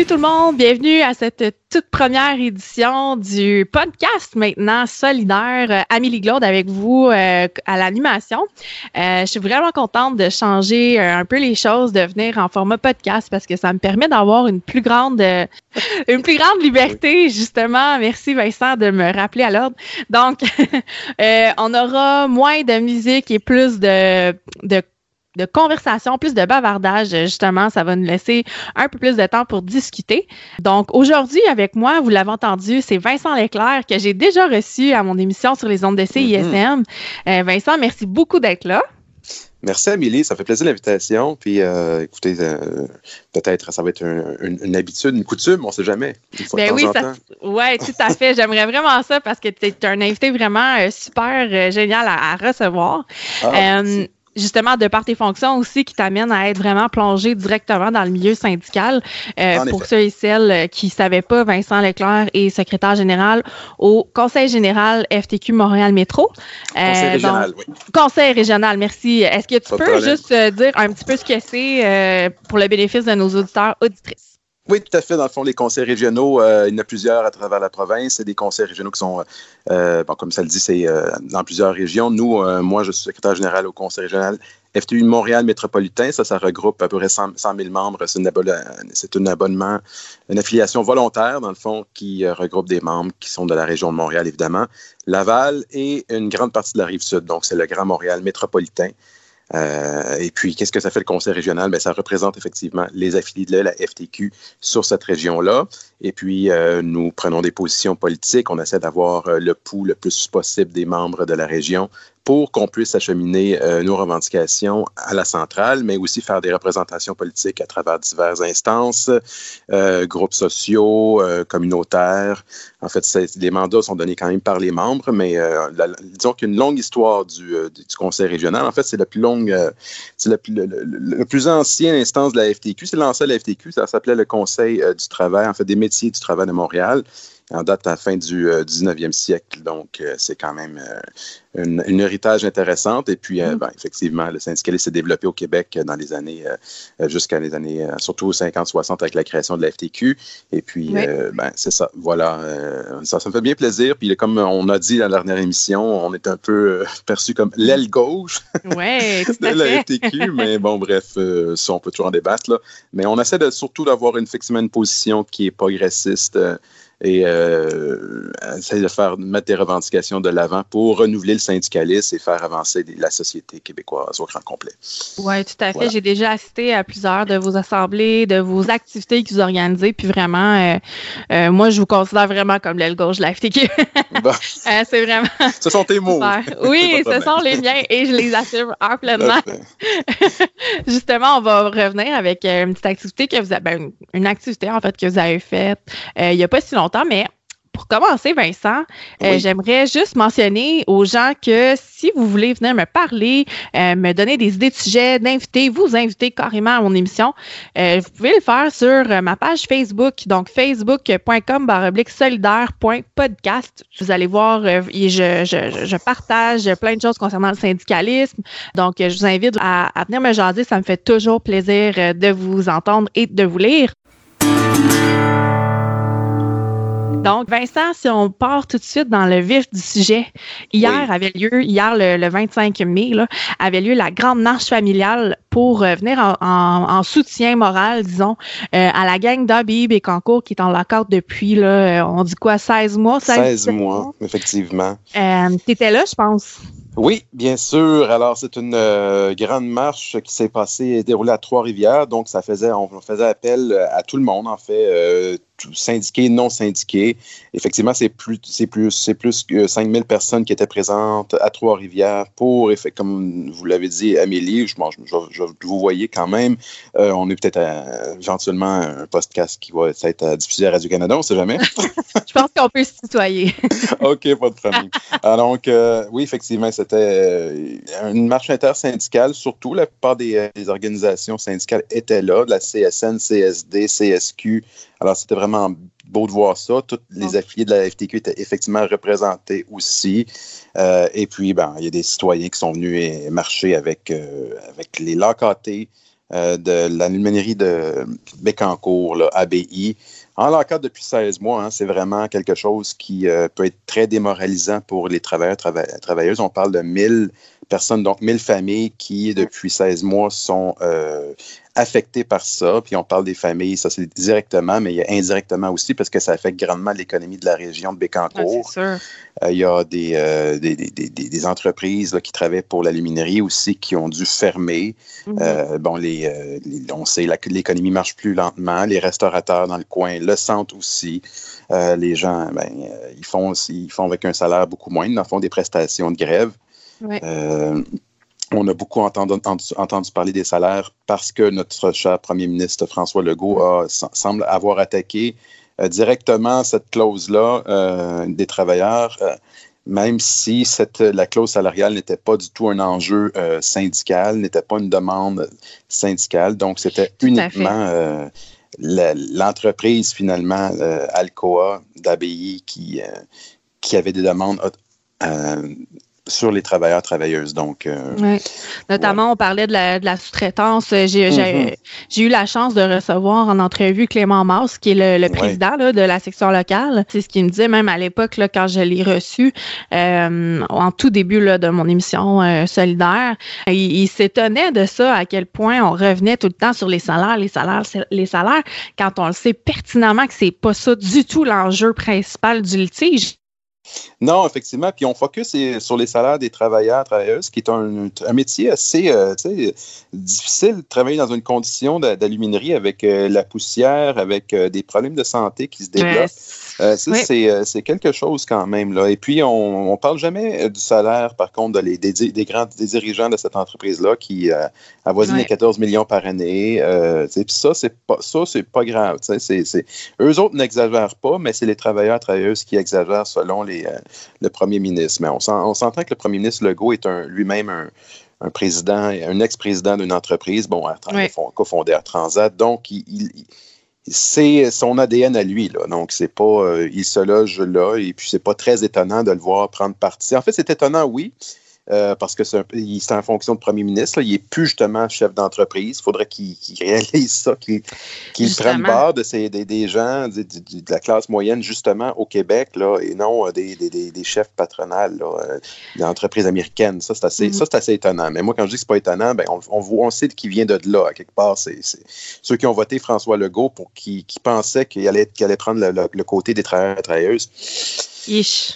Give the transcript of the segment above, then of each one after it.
Bienvenue tout le monde, bienvenue à cette toute première édition du podcast maintenant solidaire. Euh, Amélie Glaude avec vous euh, à l'animation. Euh, je suis vraiment contente de changer un peu les choses, de venir en format podcast parce que ça me permet d'avoir une plus grande une plus grande liberté justement. Merci Vincent de me rappeler à l'ordre. Donc on aura moins de musique et plus de de de conversation, plus de bavardage, justement. Ça va nous laisser un peu plus de temps pour discuter. Donc, aujourd'hui, avec moi, vous l'avez entendu, c'est Vincent Leclerc que j'ai déjà reçu à mon émission sur les ondes de CISM. Mm-hmm. Euh, Vincent, merci beaucoup d'être là. Merci Amélie, ça fait plaisir l'invitation. Puis euh, écoutez, euh, peut-être ça va être une habitude, une coutume, on ne sait jamais. Ben oui, ouais, tout à fait. J'aimerais vraiment ça parce que tu es un invité vraiment super génial à, recevoir. Ah, justement de par tes fonctions aussi qui t'amènent à être vraiment plongé directement dans le milieu syndical. Euh, pour ceux et celles euh, qui ne savaient pas, Vincent Leclerc est secrétaire général au Conseil général FTQ Montréal Métro. Euh, conseil régional, oui. Conseil régional, merci. Est-ce que tu peux juste dire un petit peu ce que c'est pour le bénéfice de nos auditeurs auditrices? Oui, tout à fait. Dans le fond, les conseils régionaux, euh, il y en a plusieurs à travers la province. C'est des conseils régionaux qui sont, euh, bon, comme ça le dit, c'est euh, dans plusieurs régions. Nous, moi, je suis secrétaire général au conseil régional FTU Montréal métropolitain. Ça, ça regroupe à peu près 100, 000 membres. C'est un, abonnement, une affiliation volontaire, dans le fond, qui regroupe des membres qui sont de la région de Montréal, évidemment, Laval et une grande partie de la rive sud. Donc, c'est le Grand Montréal métropolitain. Euh, et puis, qu'est-ce que ça fait le Conseil régional? Bien, ça représente effectivement les affiliés de la FTQ sur cette région-là. Et puis, euh, nous prenons des positions politiques. On essaie d'avoir euh, le pouls le plus possible des membres de la région pour qu'on puisse acheminer nos revendications à la centrale, mais aussi faire des représentations politiques à travers diverses instances, groupes sociaux, communautaires. En fait, les mandats sont donnés quand même par les membres, mais disons qu'une longue histoire du, Conseil régional, en fait, c'est la plus longue, c'est la plus, le, plus ancienne instance de la FTQ. C'est lancé la FTQ, ça s'appelait le Conseil du travail, en fait, des métiers du travail de Montréal en date à la fin du 19e euh, siècle. Donc, euh, c'est quand même euh, une, héritage intéressante. Et puis, mm. ben, effectivement, le syndicalisme s'est développé au Québec dans les années, jusqu'à les années, surtout 50-60 avec la création de la FTQ. Et puis, ben, c'est ça. Voilà. ça, ça me fait bien plaisir. Puis, comme on a dit dans la dernière émission, on est un peu perçu comme l'aile gauche de la FTQ. mais bon, bref, ça, on peut toujours en débattre. Là. Mais on essaie de, surtout d'avoir une, effectivement une position qui est progressiste et euh, essayer de faire mettre des revendications de l'avant pour renouveler le syndicalisme et faire avancer la société québécoise au grand complet. Oui, tout à fait. J'ai déjà assisté à plusieurs de vos assemblées, de vos activités que vous organisez, puis vraiment, euh, euh, moi, je vous considère vraiment comme l'aile gauche de la FTQ. C'est vraiment. Ce sont tes mots. Oui, ce sont les miens et je les assume pleinement. Justement, on va revenir avec une petite activité que vous avez, ben, une activité en fait que vous avez faite il n'y a pas si longtemps mais pour commencer, Vincent, euh, j'aimerais juste mentionner aux gens que si vous voulez venir me parler, euh, me donner des idées de sujets, d'inviter, vous inviter carrément à mon émission, euh, vous pouvez le faire sur ma page Facebook, donc facebook.com solidaire.podcast. Vous allez voir, je, je, je, partage plein de choses concernant le syndicalisme. Donc, je vous invite à, à venir me jaser. Ça me fait toujours plaisir de vous entendre et de vous lire. Donc, Vincent, si on part tout de suite dans le vif du sujet, hier avait lieu, hier le, 25 mai, là, avait lieu la grande marche familiale pour euh, venir en, soutien moral, disons, euh, à la gang d'Abib et Concours qui est en lockout depuis, là, euh, on dit quoi, 16 mois? 16, mois, effectivement. tu étais là, je pense. Oui, bien sûr. Alors, c'est une grande marche qui s'est passée et déroulée à Trois-Rivières. Donc, ça faisait, on faisait appel à tout le monde, en fait, syndiqués, non syndiqués. Effectivement, c'est plus, c'est plus, c'est plus que 5000 personnes qui étaient présentes à Trois-Rivières pour, comme vous l'avez dit, Amélie, je, je, vous voyez quand même. Euh, on est peut-être éventuellement un podcast qui va être diffusé à Radio-Canada, on ne sait jamais. je pense qu'on peut se tutoyer. OK, pas de problème. donc, euh, oui, effectivement, c'était euh, une marche intersyndicale, surtout la plupart des, des organisations syndicales étaient là, de la CSN, CSD, CSQ, alors, c'était vraiment beau de voir ça. Tous les affiliés de la FTQ étaient effectivement représentés aussi. Euh, et puis, ben, il y a des citoyens qui sont venus marcher avec, euh, avec les locatés, de l'aluminière de Bécancourt, là, ABI. En l'encadre depuis 16 mois, hein, c'est vraiment quelque chose qui peut être très démoralisant pour les travailleurs et travailleuses. On parle de 1000 personnes, donc 1000 familles qui, depuis 16 mois, sont euh, affectées par ça. Puis on parle des familles, ça c'est directement, mais il y a indirectement aussi parce que ça affecte grandement l'économie de la région de Bécancourt. Euh, il y a des, euh, des, des, des, entreprises qui travaillent pour l'aluminerie aussi qui ont dû fermer. Mm-hmm. bon, les, on sait que l'économie marche plus lentement. Les restaurateurs dans le coin le sentent aussi. les gens, ben, ils, font, ils font avec un salaire beaucoup moins, ils font des prestations de grève. Euh, on a beaucoup entendu, entendu, parler des salaires parce que notre cher premier ministre François Legault semble avoir attaqué euh, directement cette clause-là euh, des travailleurs, même si cette, la clause salariale n'était pas du tout un enjeu syndical, n'était pas une demande syndicale. Donc, c'était uniquement l'entreprise, finalement, Alcoa d'ABI, qui, qui avait des demandes sur les travailleurs travailleuses. Donc, euh, Notamment, on parlait de la, sous-traitance. Mm-hmm. J'ai eu la chance de recevoir en entrevue Clément Mars, qui est le, président de la section locale. C'est ce qu'il me disait, même à l'époque, quand je l'ai reçu, euh, en tout début de mon émission euh, solidaire, il, s'étonnait de ça, à quel point on revenait tout le temps sur les salaires, les salaires, les salaires, quand on le sait pertinemment que c'est pas ça du tout l'enjeu principal du litige. Non, effectivement. Puis on focus sur les salaires des travailleurs, travailleuses, qui est un, métier assez euh, difficile travailler dans une condition d'aluminerie avec euh, la poussière, avec euh, des problèmes de santé qui se développent. Euh, euh, c'est quelque chose quand même. Là. Et puis, on ne parle jamais euh, du salaire, par contre, des, des, grands des dirigeants de cette entreprise-là qui euh, avoisinent les 14 millions par année. puis ça, c'est pas, ça, c'est pas grave. C'est, eux autres n'exagèrent pas, mais c'est les travailleurs, travailleuses qui exagèrent selon les, le premier ministre. Mais on, s'entend que le premier ministre Legault est lui-même un, président, un ex-président d'une entreprise, bon, cofondé à Transat. Donc, il c'est son ADN à lui. Là. Donc, c'est pas, euh, il se loge là, et puis c'est pas très étonnant de le voir prendre parti. En fait, c'est étonnant, oui, euh, parce que c'est en fonction de premier ministre. Il n'est plus justement chef d'entreprise. Il faudrait qu'il réalise ça, qu'il prenne part de ces, des, gens de, la classe moyenne, justement, au Québec, là, et non euh, des, des, chefs patronales euh, d'entreprises américaines. Ça, c'est assez, mm-hmm. assez, étonnant. Mais moi, quand je dis que ce n'est pas étonnant, ben, on, on, on, sait qu'il vient de là, à quelque part. C'est ceux qui ont voté François Legault pour qui, qui pensaient qu'il allait, allait prendre le, le, côté des travailleurs et travailleuses.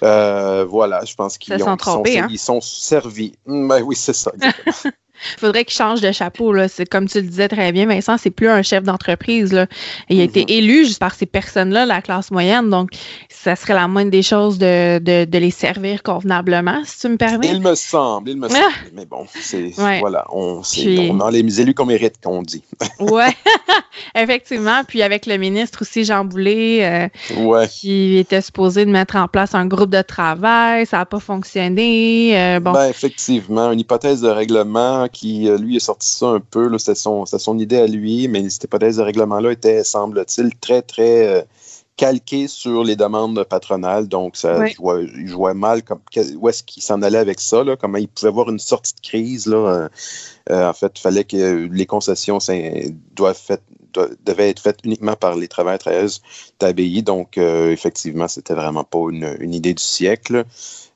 Euh, voilà, je pense qu'ils sont, hein? ils sont servis. Ben oui, c'est ça. Il faudrait qu'il change de chapeau. Là. C'est, comme tu le disais très bien, Vincent, c'est plus un chef d'entreprise. Là. Il a été mm-hmm. élu juste par ces personnes-là, la classe moyenne. Donc, ça serait la moindre des choses de, de, de les servir convenablement, si tu me permets. Il me semble, il me semble. Mais bon, c'est voilà, on, on a les élus qu'on mérite, qu'on dit. oui, effectivement. Puis avec le ministre aussi, Jean Boulet, euh, qui était supposé de mettre en place un groupe de travail, ça n'a pas fonctionné. Euh, bon. Ben, effectivement, une hypothèse de règlement qui, euh, lui, a sorti ça un peu. C'était son, son, idée à lui, mais cette hypothèse de règlement-là était, semble-t-il, très, très euh, calquée sur les demandes patronales. Donc, ça, il jouait mal comme, où est-ce qu'il s'en allait avec ça, là, comment il pouvait avoir une sortie de crise. Là, euh, en fait, il fallait que les concessions doivent devaient être faites uniquement par les travailleurs travailleuses d'ABI. Donc, effectivement, c'était vraiment pas une, une, idée du siècle.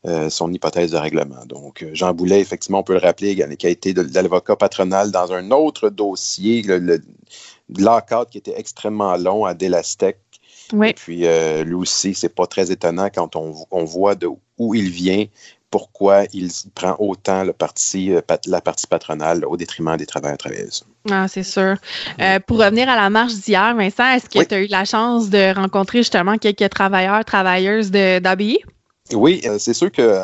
Euh, son hypothèse de règlement. Donc, euh, Jean Boulet, effectivement, on peut le rappeler, qui a été de, l'avocat patronal dans un autre dossier, le, le qui était extrêmement long à Delastec. Oui. Et puis, euh, lui aussi, c'est pas très étonnant quand on, voit de où il vient, pourquoi il prend autant le parti, la partie patronale au détriment des travailleurs travailleuses. Ah, c'est sûr. pour revenir à la marche d'hier, Vincent, est-ce que tu as eu la chance de rencontrer justement quelques travailleurs, travailleuses d'ABI? Oui, euh, c'est sûr que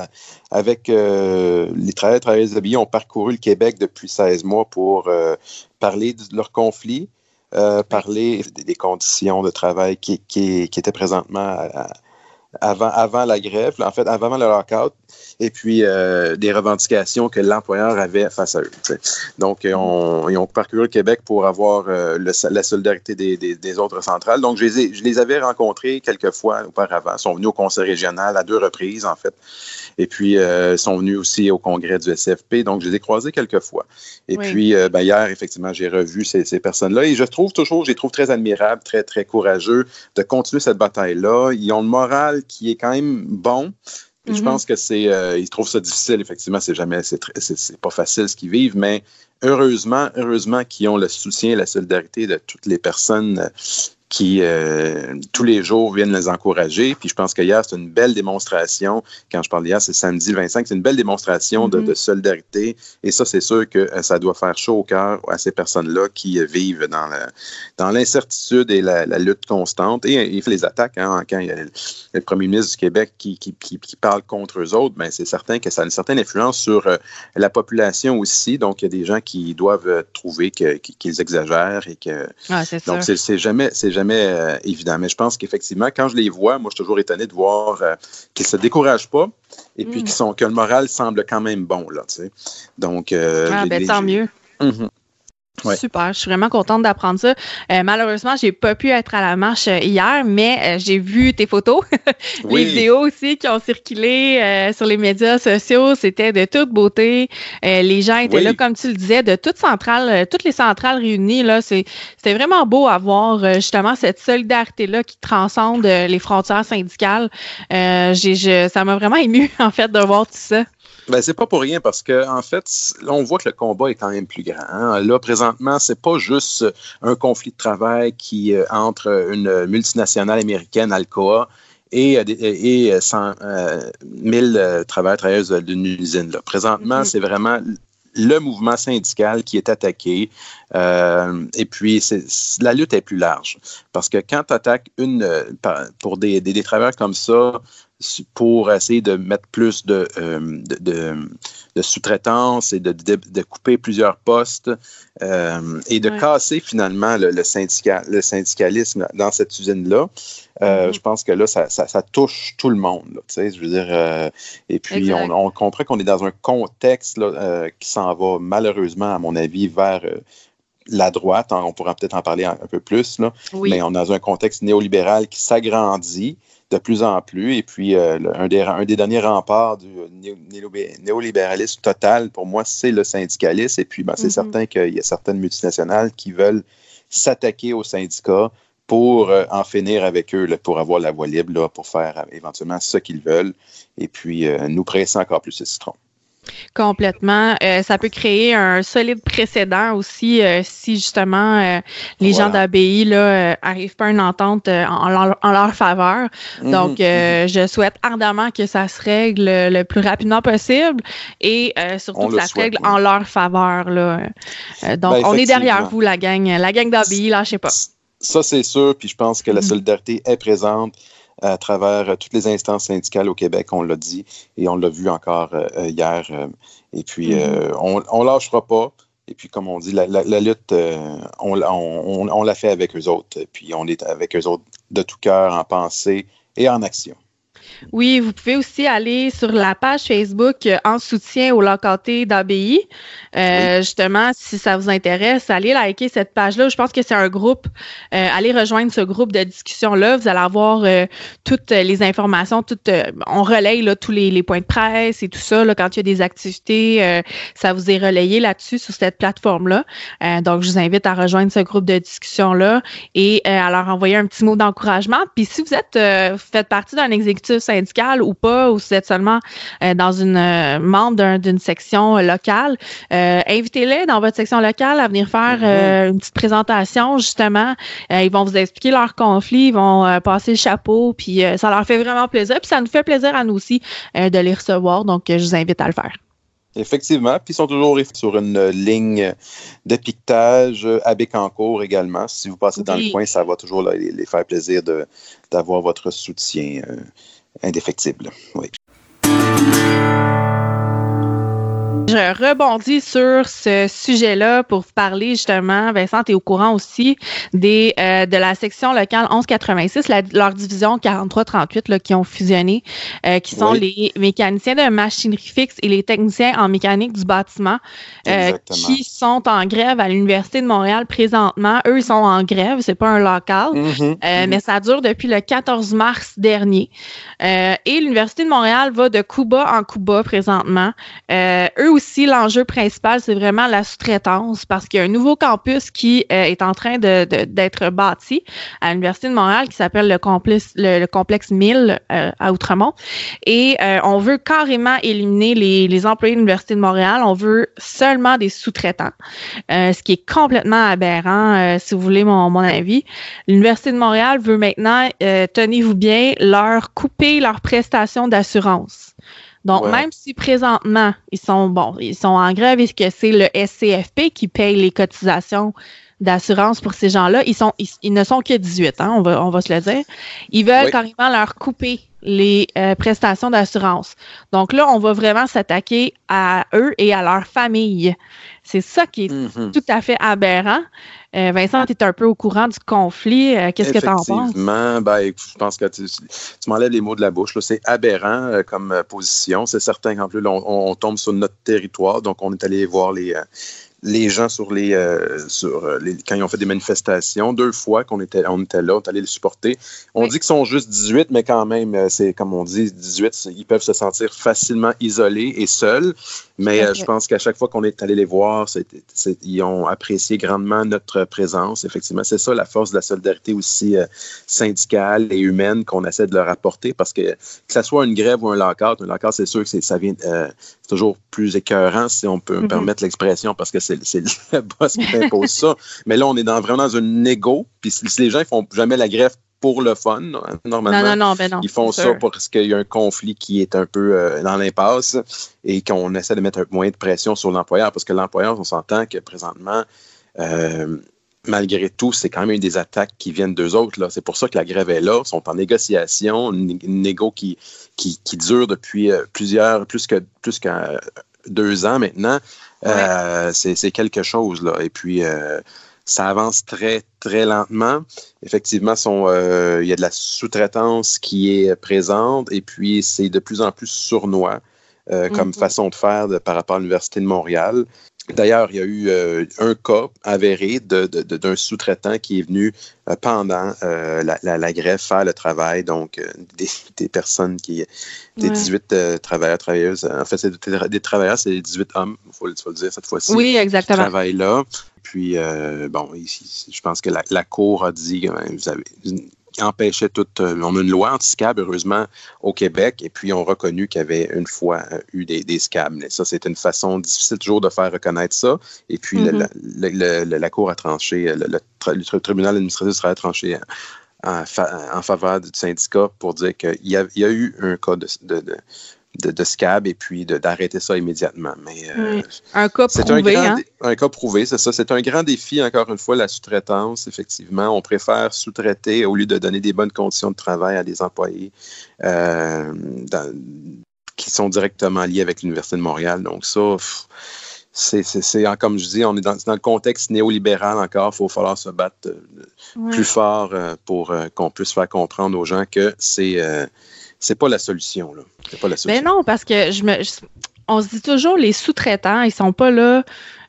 avec euh, les travailleurs et travailleuses habillés ont parcouru le Québec depuis 16 mois pour euh, parler de leur conflit, parler des, conditions de travail qui, qui, étaient présentement avant, avant la grève, en fait, avant le lockout. Et puis des revendications que l'employeur avait face à eux. Donc, on, ils ont parcouru le Québec pour avoir la solidarité des, des, autres centrales. Donc, je les, je les avais rencontrés quelques fois auparavant. Ils sont venus au conseil régional à deux reprises, en fait. Et puis, ils sont venus aussi au congrès du SFP. Donc, je les ai croisés quelques fois. Et puis, ben, hier, effectivement, j'ai revu ces, ces personnes-là. Et je trouve toujours, je les trouve très admirables, très, très courageux de continuer cette bataille-là. Ils ont le moral qui est quand même bon. Je mm-hmm. pense que c'est, euh, ils trouvent ça difficile. Effectivement, c'est jamais, c'est, c'est pas facile ce qu'ils vivent, mais heureusement, heureusement qu'ils ont le soutien et la solidarité de toutes les personnes qui, euh, tous les jours, viennent les encourager. Puis je pense qu'hier, c'est une belle démonstration. Quand je parle d'hier, c'est samedi 25. C'est une belle démonstration de, mm-hmm. solidarité. Et ça, c'est sûr que euh, ça doit faire chaud au cœur à ces personnes-là qui euh, vivent dans, dans l'incertitude et la, lutte constante. Et il fait les attaques. Hein, quand il y a le premier ministre du Québec qui, qui, qui, parle contre eux autres, ben, c'est certain que ça a une certaine influence sur la population aussi. Donc, il y a des gens qui doivent trouver qu'ils exagèrent et que. Ah, donc, c'est jamais, jamais euh, évident. Mais je pense qu'effectivement, quand je les vois, moi, je suis toujours étonné de voir euh, qu'ils ne se découragent pas et puis mm. que le moral semble quand même bon. Là, Donc, euh, ah, ben, tant mieux. Super, je suis vraiment contente d'apprendre ça. Euh, malheureusement, j'ai pas pu être à la marche euh, hier, mais euh, j'ai vu tes photos, les vidéos aussi qui ont circulé sur les médias sociaux. C'était de toute beauté. les gens étaient là, comme tu le disais, de toutes centrales, toutes les centrales réunies. Là, c'était vraiment beau à voir justement cette solidarité là qui transcende les frontières syndicales. j'ai, ça m'a vraiment ému en fait de voir tout ça. Ben, c'est pas pour rien parce que en fait, là, on voit que le combat est quand même plus grand. Hein. Là, présentement, c'est pas juste un conflit de travail qui euh, entre une multinationale américaine, Alcoa, et, euh, et 100 euh, 000 travailleurs travailleuses d'une usine. Là. Présentement, mm-hmm. c'est vraiment le mouvement syndical qui est attaqué. et puis, la lutte est plus large. Parce que quand tu attaques une, pour des, des, des, travailleurs comme ça, pour essayer de mettre plus de, euh, de, sous-traitance et de, de, couper plusieurs postes euh, et de casser finalement le, le, syndical, le syndicalisme dans cette usine-là. Euh, mm-hmm. Je pense que là, ça, ça, touche tout le monde. Là, je veux dire, et puis on, on, comprend qu'on est dans un contexte là, qui s'en va malheureusement, à mon avis, vers la droite. On pourra peut-être en parler un, peu plus, là, mais on est dans un contexte néolibéral qui s'agrandit de plus en plus. Et puis, euh, un, des, un, des, derniers remparts du néolibéralisme total, pour moi, c'est le syndicalisme. Et puis, ben, c'est mm-hmm. certain qu'il y a certaines multinationales qui veulent s'attaquer aux syndicats pour euh, en finir avec eux, pour avoir la voie libre, pour faire euh, éventuellement ce qu'ils veulent, et puis nous presser encore plus le citron. Complètement. Euh, ça peut créer un solide précédent aussi euh, si justement euh, les gens d'ABI là arrivent pas à une entente en, leur, faveur. Mhm, Donc, mhm. je souhaite ardemment que ça se règle le plus rapidement possible et surtout que ça se règle en leur faveur. Là. donc, ben, on est derrière vous, la gang, la gang d'ABI, lâchez pas. Ça, c'est sûr. Puis je pense que la mhm. solidarité est présente à travers euh, toutes les instances syndicales au Québec, on l'a dit, et on l'a vu encore euh, euh, hier. et puis, mm-hmm. on ne lâchera pas. Et puis, comme on dit, la, lutte, on, on, l'a fait avec eux autres. Et puis, on est avec eux autres de tout cœur, en pensée et en action. Oui, vous pouvez aussi aller sur la page Facebook euh, en soutien au locaté d'ABI. Euh, justement, si ça vous intéresse, allez liker cette page-là. Je pense que c'est un groupe. Euh, allez rejoindre ce groupe de discussion-là. Vous allez avoir toutes les informations. Toutes, on relaye là, tous les, points de presse et tout ça. Là, quand il y a des activités, ça vous est relayé là-dessus sur cette plateforme-là. donc, je vous invite à rejoindre ce groupe de discussion-là et à leur envoyer un petit mot d'encouragement. Puis si vous êtes faites partie d'un exécutif syndical ou pas, ou si vous êtes seulement euh, dans une euh, membre d'une section locale, euh, invitez-les dans votre section locale à venir faire mm-hmm. une petite présentation, justement. ils vont vous expliquer leur conflit, ils vont passer le chapeau, puis ça leur fait vraiment plaisir. Puis ça nous fait plaisir à nous aussi de les recevoir. Donc, je vous invite à le faire. Effectivement. Puis ils sont toujours sur une ligne de piquetage à Bécancourt également. Si vous passez dans le coin, ça va toujours les, faire plaisir d'avoir votre soutien indéfectible. Oui. Je rebondis sur ce sujet-là pour vous parler justement, Vincent, tu es au courant aussi des euh, de la section locale 1186, leur division 4338 là, qui ont fusionné, euh, qui sont les mécaniciens de machinerie fixe et les techniciens en mécanique du bâtiment, euh, qui sont en grève à l'Université de Montréal présentement. Eux, ils sont en grève, c'est pas un local, mm-hmm. Mm-hmm. mais ça dure depuis le 14 mars dernier. et l'Université de Montréal va de coup bas en coup bas présentement. Eux aussi, l'enjeu principal, c'est vraiment la sous-traitance parce qu'il y a un nouveau campus qui euh, est en train d'être bâti à l'Université de Montréal qui s'appelle le complexe, le, complexe 1000 euh, à Outremont. Et on veut carrément éliminer les, les employés de l'Université de Montréal. On veut seulement des sous-traitants, ce qui est complètement aberrant, si vous voulez mon, mon avis. L'Université de Montréal veut maintenant, tenez-vous bien, leur couper leurs prestations d'assurance. Donc, même si présentement, ils sont, bon, ils sont en grève et que c'est le SCFP qui paye les cotisations d'assurance pour ces gens-là, ils sont, ils, ne sont que 18, hein, on va, on va se le dire. Ils veulent carrément leur couper les euh, prestations d'assurance. Donc là, on va vraiment s'attaquer à eux et à leur famille. C'est ça qui est mm-hmm. tout à fait aberrant. Euh, Vincent, tu es un peu au courant du conflit. Euh, qu'est-ce que tu en penses? Effectivement, ben, je pense que tu, m'enlèves les mots de la bouche. C'est aberrant comme position. C'est certain qu'en plus, on, tombe sur notre territoire. Donc, on est allé voir les, les gens sur les, euh, sur euh, les, quand ils ont fait des manifestations, deux fois qu'on était, on était là, on est allé les supporter. On dit qu'ils sont juste 18, mais quand même, euh, c'est comme on dit, 18, ils peuvent se sentir facilement isolés et seuls. Mais je pense qu'à chaque fois qu'on est allé les voir, ils ont apprécié grandement notre présence. Effectivement, c'est ça la force de la solidarité aussi syndicale et humaine qu'on essaie de leur apporter parce que que ce soit une grève ou un lockout, un lockout, c'est sûr que ça vient, c'est toujours plus écœurant, si on peut me mm-hmm. permettre l'expression, parce que c'est le boss qui impose ça. Mais là, on est dans, vraiment dans un négo. Puis si, les gens ne font jamais la grève pour le fun, normalement, ben ils font ça parce qu'il y a un conflit qui est un peu euh, dans l'impasse et qu'on essaie de mettre un moins de pression sur l'employeur, parce que l'employeur, on s'entend que présentement, euh, malgré tout, c'est quand même des attaques qui viennent d'eux autres. C'est pour ça que la grève est là. Ils sont en négociation, une, négo qui, qui, dure depuis euh, plusieurs, plus que plus qu'à deux ans maintenant. Euh, c'est quelque chose. Là. Et puis, euh, ça avance très, très lentement. Effectivement, il y a de la sous-traitance qui est présente et puis c'est de plus en plus sournois. comme mm-hmm. façon de faire par rapport à l'Université de Montréal. D'ailleurs, il y a eu euh, un cas avéré d'un sous-traitant qui est venu euh, pendant euh, la, grève faire le travail, donc des, personnes qui, des 18 travailleurs, travailleuses, en fait, c'est des, travailleurs, c'est 18 hommes, il faut, le dire cette fois-ci. Oui, exactement. Qui travaillent là. Puis, bon, ici, je pense que la, la Cour a dit, vous avez qui empêchait toute. Euh, on a une loi anti-scab, heureusement, au Québec, et puis on reconnu qu'il y avait une fois euh, eu des, des scabs. Mais ça, c'est une façon difficile toujours de faire reconnaître ça. Et puis mm-hmm. la, Cour a tranché, le, le tribunal administratif a tranché en, faveur du syndicat pour dire qu'il y, y, a eu un cas de de, scab et puis d'arrêter ça immédiatement. Mais euh, un cas prouvé. Un, hein? un cas prouvé, c'est ça. C'est un grand défi, encore une fois, la sous-traitance, effectivement. On préfère sous-traiter au lieu de donner des bonnes conditions de travail à des employés euh, qui sont directement liés avec l'Université de Montréal. Donc ça, c'est, comme je dis, on est dans, le contexte néolibéral encore. Il faut falloir se battre euh, plus fort pour qu'on puisse faire comprendre aux gens que c'est c'est pas la solution. Là. pas la solution. Mais non, parce que je me, on se dit toujours les sous-traitants, ils sont pas là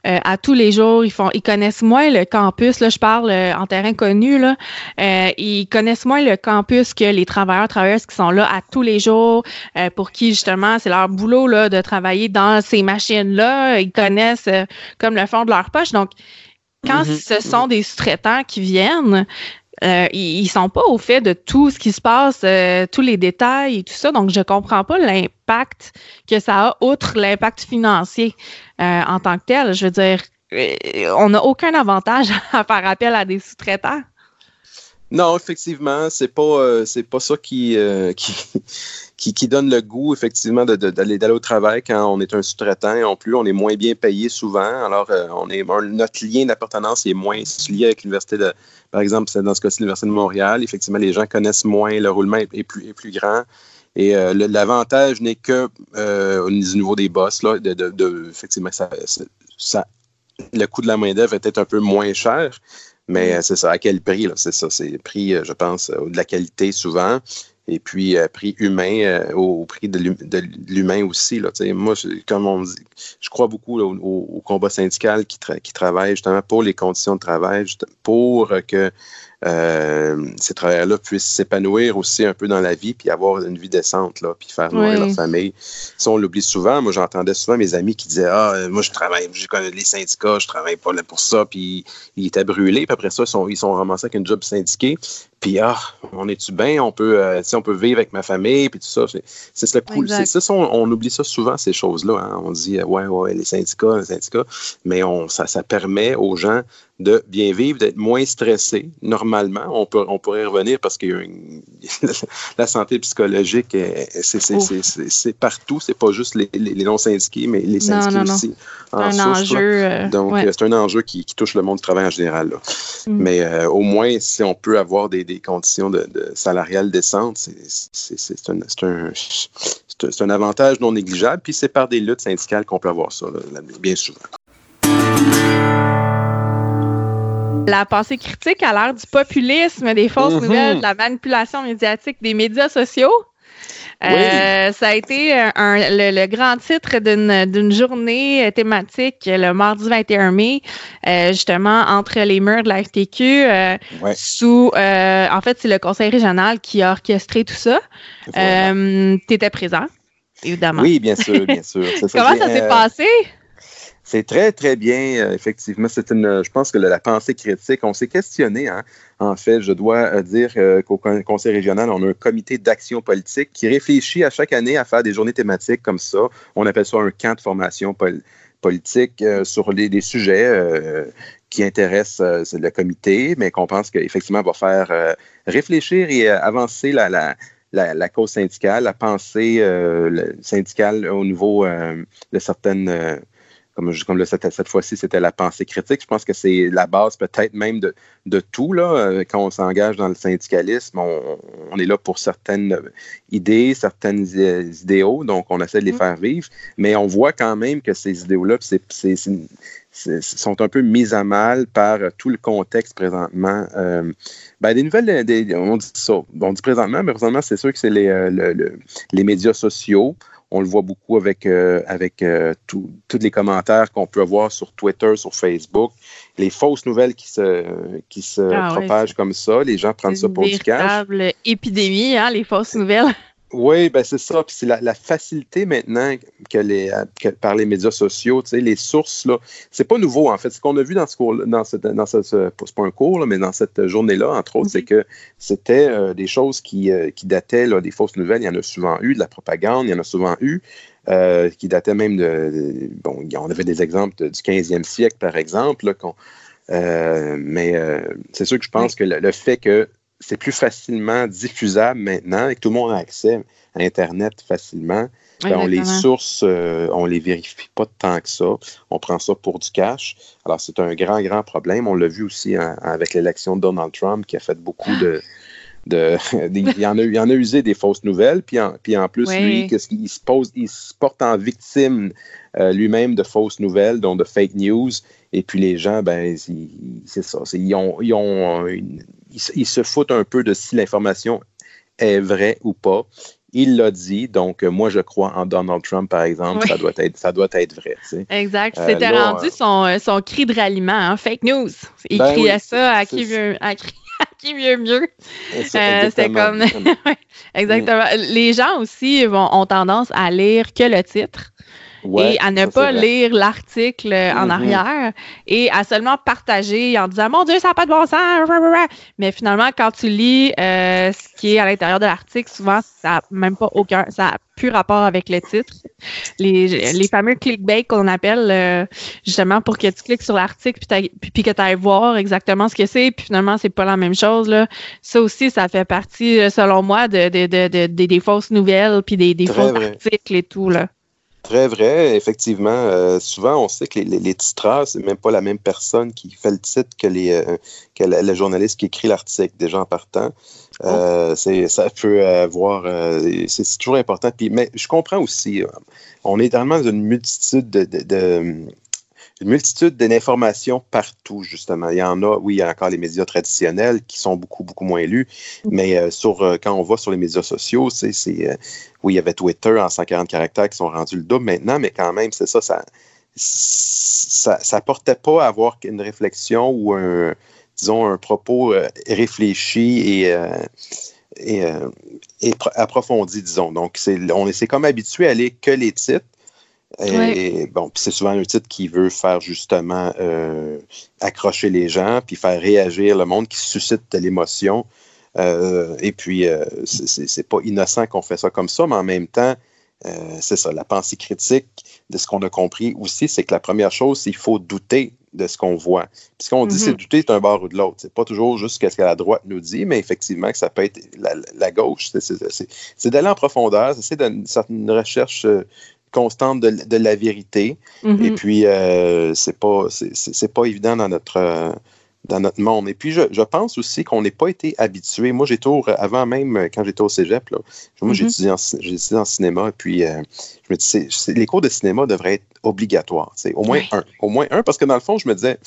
euh, à tous les jours. Ils font, ils connaissent moins le campus. Là, je parle euh, en terrain connu. Là, euh, ils connaissent moins le campus que les travailleurs travailleuses qui sont là à tous les jours, pour qui justement c'est leur boulot là de travailler dans ces machines là. Ils connaissent comme le fond de leur poche. Donc quand mm-hmm. ce sont des sous-traitants qui viennent, euh, ils, sont pas au fait de tout ce qui se passe, euh, tous les détails et tout ça. Donc, je comprends pas l'impact que ça a, outre l'impact financier euh, en tant que tel. Je veux dire, on n'a aucun avantage à faire appel à des sous-traitants. Non, effectivement, c'est pas c'est pas ça qui, qui, donne le goût, effectivement, d'aller d'aller au travail quand on est un sous-traitant. En plus, on est moins bien payé souvent. Alors, est, notre lien d'appartenance est moins lié avec l'Université de, par exemple, dans ce cas-ci l'Université de Montréal. Effectivement, les gens connaissent moins, le roulement est, plus, est plus grand. Et l'avantage n'est que au niveau des boss, là, de, effectivement, le coût de la main-d'œuvre est peut-être un peu moins cher, mais mm. c'est ça, à quel prix? C'est ça, c'est prix, je pense, de la qualité souvent et puis euh, prix humain euh, au, prix de l'humain aussi. Là, moi, je, comme on dit, je crois beaucoup au, combat syndical qui, qui travaille justement pour les conditions de travail, pour que euh, ces travailleurs-là puissent s'épanouir aussi un peu dans la vie, puis avoir une vie décente, là, puis faire nourrir leur famille. Ça, on l'oublie souvent. Moi, j'entendais souvent mes amis qui disaient Ah, moi, je travaille, je connais les syndicats, je travaille pas là pour ça, puis ils étaient brûlés, puis après ça, ils sont, ils sont ramassés avec un job syndiqué. Puis, ah, on est-tu bien? On peut, euh, on peut vivre avec ma famille, puis tout ça. C'est ça cool. C'est ça, on, oublie ça souvent, ces choses-là. Hein. On dit, ouais, ouais, les syndicats, les syndicats. Mais on, ça, ça permet aux gens de bien vivre, d'être moins stressé. Normalement, on, peut, on pourrait revenir parce que la santé psychologique, c'est partout. C'est pas juste les, non-syndiqués, mais les syndiqués aussi. C'est un enjeu. Euh, Donc, c'est un enjeu qui, touche le monde du travail en général. Mm. Mais euh, au moins, si on peut avoir des, conditions de, salariales décentes, c'est un, un, un, avantage non négligeable. Puis c'est par des luttes syndicales qu'on peut avoir ça, bien souvent. La pensée critique à l'ère du populisme, des fausses mhm. nouvelles, de la manipulation médiatique des médias sociaux. Euh, ça a été le, grand titre d'une journée thématique le mardi 21 mai, euh, justement entre les murs de la FTQ. Euh, sous, en fait, c'est le conseil régional qui a orchestré tout ça. tu étais présent, évidemment. Oui, bien sûr, bien sûr. Comment ça s'est passé? C'est très, très bien, euh, effectivement. C'est une, je pense que la, pensée critique, on s'est questionné. Hein. En fait, je dois euh, dire euh, qu'au Conseil régional, on a un comité d'action politique qui réfléchit à chaque année à faire des journées thématiques comme ça. On appelle ça un camp de formation politique sur des, sujets qui intéressent le comité, mais qu'on pense qu'effectivement va faire réfléchir et avancer la, la la, cause syndicale, la pensée syndicale au niveau de certaines comme, comme cette, cette fois-ci, c'était la pensée critique. Je pense que c'est la base peut-être même de, de, tout. Là. Euh, quand on s'engage dans le syndicalisme, on, on, est là pour certaines idées, certaines idéaux, donc on essaie de les mm. faire vivre, mais on voit quand même que ces idéaux-là sont un peu mis à mal par tout le contexte présentement. Euh, ben, des nouvelles, on dit ça, on dit présentement, mais présentement, c'est sûr que c'est les, euh, les médias sociaux. On le voit beaucoup avec, euh, avec euh, tous les commentaires qu'on peut avoir sur Twitter, sur Facebook. Les fausses nouvelles qui se, qui se ah propagent comme ça, les gens prennent ça pour du cash. C'est une épidémie, hein, les fausses nouvelles. Oui, ben c'est ça. Puis c'est la, facilité maintenant que les, par les médias sociaux, tu sais, les sources, là, c'est pas nouveau en fait. Ce qu'on a vu dans ce cours, dans cette, dans ce, c'est pas un cours, mais dans cette journée-là, entre autres, c'est mhm. que c'était euh, des choses qui, euh, qui dataient là, des fausses nouvelles. Il y en a souvent eu, de la propagande, il y en a souvent eu. Euh, qui dataient même de, bon, on avait des exemples du 15e siècle, par exemple, mais c'est sûr que je pense que le fait que c'est plus facilement diffusable maintenant et que tout le monde a accès à Internet facilement. Ben, on les sources, euh, on les vérifie pas tant que ça. On prend ça pour du cash. Alors, c'est un grand, grand problème. On l'a vu aussi avec l'élection de Donald Trump qui a fait beaucoup de. de, il, y en a, il en a usé des fausses nouvelles. Puis en, puis en plus, lui, il se, pose, il se porte en victime euh, lui-même de fausses nouvelles, donc de fake news. Et puis les gens, ben, c'est ça. Ils ont, ils ont une, il, se fout un peu de si l'information est vraie ou pas. Il l'a dit, donc euh, moi je crois en Donald Trump, par exemple, ça, doit être, ça doit être vrai. Exact. Euh, C'était rendu euh, son, cri de ralliement, hein, fake news. Il ben criait ça à qui, veut, à, qui mieux mieux. C'était comme. exactement. Les gens aussi ont tendance à lire que le titre et à ne pas lire l'article en mm-hmm. arrière et à seulement partager en disant Mon Dieu, ça n'a pas de bon sens. Mais finalement, quand tu lis euh, ce qui est à l'intérieur de l'article, souvent, ça n'a même pas aucun, ça a plus rapport avec le titre. Les, les fameux clickbait qu'on appelle euh, justement pour que tu cliques sur l'article puis, puis, que tu ailles voir exactement ce que c'est, puis finalement, c'est pas la même chose. Là. Ça aussi, ça fait partie, selon moi, de, de, de, des fausses nouvelles puis des, des faux articles et tout. Là. Très vrai, effectivement. Euh, souvent, on sait que les, les, titreurs, c'est même pas la même personne qui fait le titre que, les, euh, que la, journaliste qui écrit l'article, déjà en partant. Euh, oh. ça peut avoir. c'est toujours important. Puis, mais je comprends aussi. on est tellement dans une multitude de, de une multitude d'informations partout, justement. Il y en a, oui, il y a encore les médias traditionnels qui sont beaucoup, beaucoup moins lus, mm. mais euh, sur, euh, quand on va sur les médias sociaux, c'est, euh, oui, il y avait Twitter en 140 caractères qui sont rendus le double maintenant, mais quand même, c'est ça, ça, ça, ça portait pas à avoir une réflexion ou un, disons, un propos réfléchi et, et, et, approfondi, disons. Donc, c'est, on s'est comme habitué à aller que les titres, et bon, c'est souvent un titre qui veut faire justement euh, accrocher les gens, puis faire réagir le monde, qui suscite de l'émotion. Euh, et puis, euh, c'est pas innocent qu'on fait ça comme ça, mais en même temps, c'est ça, la pensée critique de ce qu'on a compris aussi, c'est que la première chose, c'est qu'il faut douter de ce qu'on voit. Puis ce qu'on dit, c'est mm-hmm. douter d'un bord ou de l'autre. C'est pas toujours juste ce que la droite nous dit, mais effectivement que ça peut être la, gauche. C'est d'aller en profondeur, c'est une certaine recherche constante de, la vérité. Mm-hmm. Et puis, euh, c'est pas, c'est pas évident dans notre, euh, dans notre monde. Et puis, je, pense aussi qu'on n'est pas été habitué. Moi, j'ai tour avant même, quand j'étais au cégep, là, moi, j'ai mm-hmm. étudié, en cinéma. Et puis, euh, je me disais, les cours de cinéma devraient être obligatoires. Au moins un. Au moins un, parce que dans le fond, je me disais,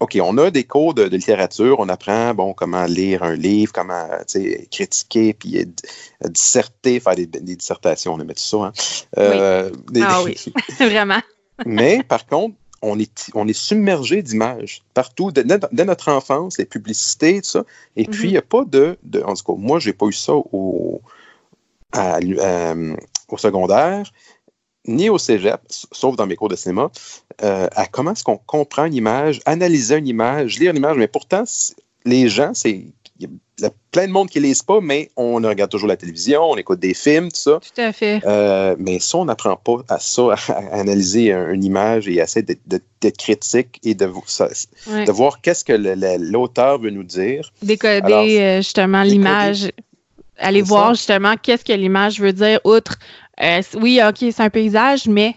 OK, on a des cours de, littérature, on apprend bon comment lire un livre, comment critiquer, puis euh, disserter, faire des, dissertations, on aime tout ça. Hein? Euh, ah oui, vraiment. Mais par contre, on est, on est submergé d'images partout, dès, notre enfance, les publicités, tout ça. Et puis, il n'y a pas de, de, En tout cas, moi, je n'ai pas eu ça au, euh, au secondaire ni au cégep, sauf dans mes cours de cinéma, euh, à comment est-ce qu'on comprend une image, analyser une image, lire une image, mais pourtant, les gens, c'est. Il y a plein de monde qui ne lisent pas, mais on regarde toujours la télévision, on écoute des films, tout ça. Tout à fait. Euh, mais ça, on n'apprend pas à ça, à, analyser une image et à essayer d'être critique et de, de voir qu'est-ce que l'auteur veut nous dire. Décoder euh, justement l'image aller voir justement qu'est-ce que l'image veut dire, outre euh, oui, OK, c'est un paysage, mais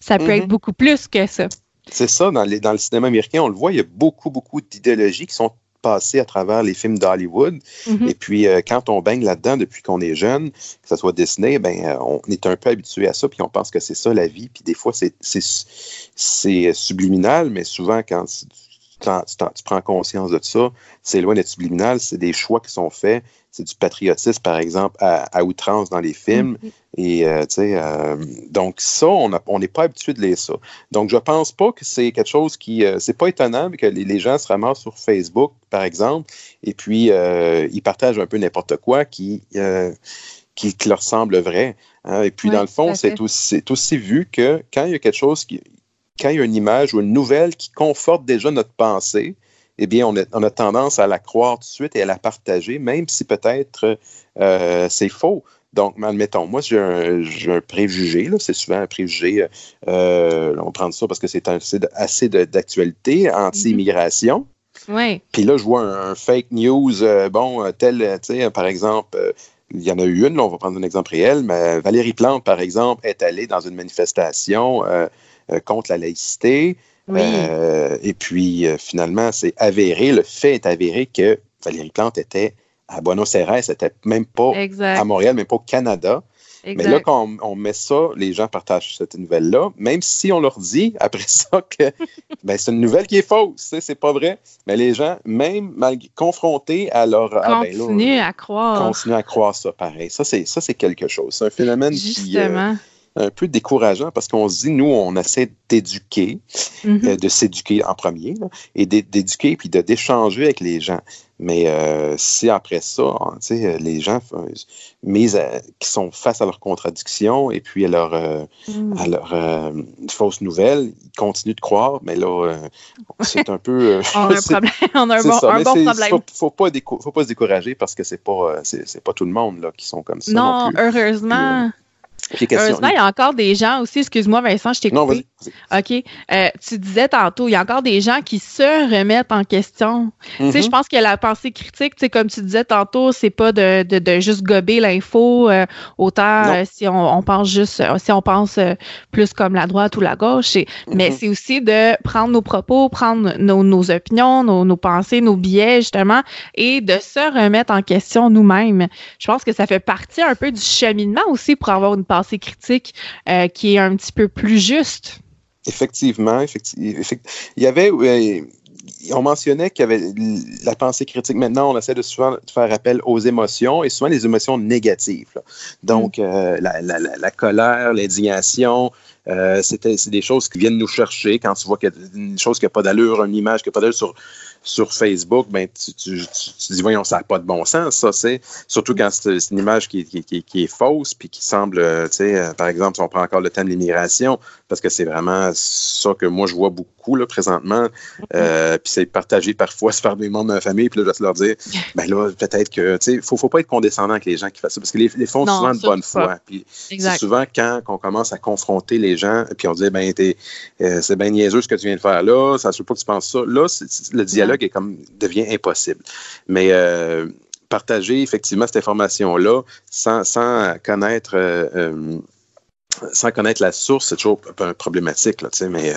ça peut être mhm. beaucoup plus que ça. C'est ça, dans, dans, le cinéma américain, on le voit, il y a beaucoup, beaucoup d'idéologies qui sont passées à travers les films d'Hollywood. Mhm. Et puis, euh, quand on baigne là-dedans depuis qu'on est jeune, que ce soit Disney, ben, euh, on est un peu habitué à ça, puis on pense que c'est ça la vie. Puis des fois, c'est subliminal, mais souvent, quand tu, prends conscience de ça, c'est loin d'être subliminal, c'est des choix qui sont faits c'est du patriotisme, par exemple, à, outrance dans les films. Mm-hmm. Et, euh, tu sais, euh, donc ça, on n'est pas habitué de lire ça. Donc, je pense pas que c'est quelque chose qui. Euh, c'est pas étonnant que les, gens se ramassent sur Facebook, par exemple, et puis ils partagent un peu n'importe quoi qui, qui, leur semble vrai. Hein. Et puis, dans le fond, c'est aussi, aussi vu que quand il y a quelque chose qui. Quand il y a une image ou une nouvelle qui conforte déjà notre pensée, eh bien, on a, tendance à la croire tout de suite et à la partager, même si peut-être euh, c'est faux. Donc, admettons, moi, j'ai un, préjugé, c'est souvent un préjugé, euh, on prend ça parce que c'est assez d'actualité, anti-immigration. Mm-hmm. Oui. Puis là, je vois un, fake news, euh, bon, tel, tu sais, par exemple, il y en a eu une, on va prendre un exemple réel, mais Valérie Plante, par exemple, est allée dans une manifestation contre la laïcité. Euh, et puis, euh, finalement, c'est avéré, le fait est avéré que Valérie Plante était à Buenos Aires, n'était même pas à Montréal, même pas au Canada. Mais là, quand on, met ça, les gens partagent cette nouvelle-là, même si on leur dit après ça que ben, c'est une nouvelle qui est fausse, c'est pas vrai. Mais les gens, même confrontés à leur. Continuent ah, ben à croire. Continuent à croire ça, pareil. Ça, c'est quelque chose. C'est un phénomène qui. Euh, un peu décourageant parce qu'on se dit, nous, on essaie d'éduquer, mm-hmm. euh, de s'éduquer en premier, et d'éduquer puis d'échanger avec les gens. Mais euh, si après ça, hein, les gens euh, qui sont face à leurs contradictions et puis à leurs mm. fausses nouvelles, ils continuent de croire, mais là, c'est un peu. on a un problème. On a un bon, un bon problème. Faut, faut, pas faut pas se décourager parce que c'est pas, c'est pas tout le monde là, qui sont comme ça. Non, heureusement. Heureusement, il y a encore des gens aussi, excuse-moi Vincent, je t'ai coupé. Non, OK. Euh, tu disais tantôt, il y a encore des gens qui se remettent en question. Tu sais, je mm-hmm. pense que la pensée critique, tu sais, comme tu disais tantôt, c'est pas de, de, de, juste gober l'info, euh, autant euh, si on, on, pense juste, si on pense plus comme la droite ou la gauche, mais mm-hmm. c'est aussi de prendre nos propos, prendre nos, nos opinions, nos, nos pensées, nos biais, justement, et de se remettre en question nous-mêmes. Je pense que ça fait partie un peu du cheminement aussi pour avoir une pensée critique euh, qui est un petit peu plus juste. Effectivement, effectivement. Il y avait, on mentionnait qu'il y avait la pensée critique. Maintenant, on essaie de souvent faire appel aux émotions et souvent les émotions négatives. Donc, mm. euh, la, colère, l'indignation, euh, c'est des choses qui viennent nous chercher quand tu vois qu'il y a une chose qui n'a pas d'allure, une image qui n'a pas d'allure sur, sur Facebook, ben, tu, tu, tu, dis, voyons, ça n'a pas de bon sens, ça, c'est surtout quand c'est une image qui, qui, est fausse, puis qui semble, euh, tu sais, euh, par exemple, si on prend encore le thème de l'immigration, parce que c'est vraiment ça que moi, je vois beaucoup, là, présentement, euh, puis c'est partagé parfois par des membres de ma famille, puis là, je vais leur dire, ben là, peut-être que, tu sais, il faut, faut pas être condescendant avec les gens qui font ça, parce que les, les font souvent de bonne foi, puis souvent quand on commence à confronter les gens, puis on dit, ben, c'est bien niaiseux ce que tu viens de faire là, ça ne veut pas que tu penses ça, là, le dialogue qui comme, devient impossible. Mais euh, partager effectivement cette information-là sans, connaître. Euh, euh, sans connaître la source, c'est toujours un peu problématique, là, mais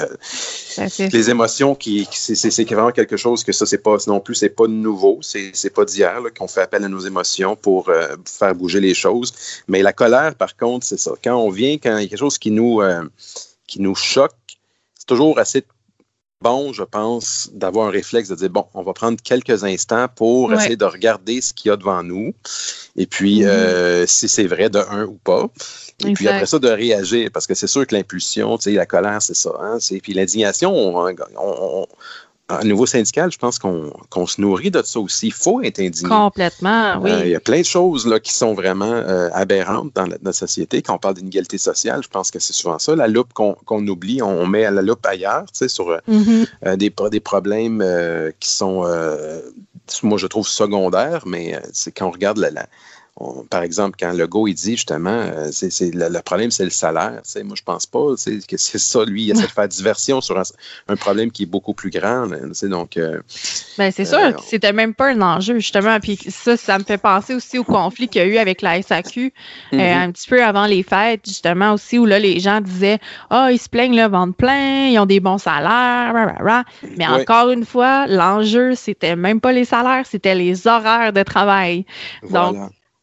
ben, les émotions, qui, c'est vraiment quelque chose que ça, c'est pas non plus, c'est pas nouveau, c'est pas d'hier qu'on fait appel à nos émotions pour faire bouger les choses. Mais la colère, par contre, c'est ça. Quand on vient, quand il y a quelque chose qui nous, qui nous choque, c'est toujours assez bon, je pense, d'avoir un réflexe de dire, bon, on va prendre quelques instants pour essayer de regarder ce qu'il y a devant nous. Et puis, mm-hmm. euh, si c'est vrai de un ou pas. Et puis après ça, de réagir, parce que c'est sûr que l'impulsion, tu sais, la colère, c'est ça. Hein, puis l'indignation, on, au niveau syndical, je pense qu'on se nourrit de ça aussi. Il faut être indigné. Complètement, oui. Euh, il y a plein de choses là, qui sont vraiment euh, aberrantes dans notre société. Quand on parle d'inégalité sociale, je pense que c'est souvent ça. La loupe qu'on oublie, on, met à la loupe ailleurs, tu sais, sur euh, mm-hmm. des, des problèmes qui sont, moi, je trouve secondaires, mais c'est quand on regarde la, par exemple, quand Legault il dit justement, euh, c'est, le, problème, c'est le salaire. Moi, je pense pas que c'est ça. Lui, il essaie de faire diversion sur un, problème qui est beaucoup plus grand. donc, euh, ben, c'est sûr euh, que c'était même pas un enjeu, justement. Puis ça, ça me fait penser aussi au conflit qu'il y a eu avec la SAQ mm-hmm. un petit peu avant les fêtes, justement, aussi, où là, les gens disaient Ah, ils se plaignent, le ventre plein, ils ont des bons salaires, Mais encore une fois, l'enjeu, c'était même pas les salaires, c'était les horaires de travail. Donc,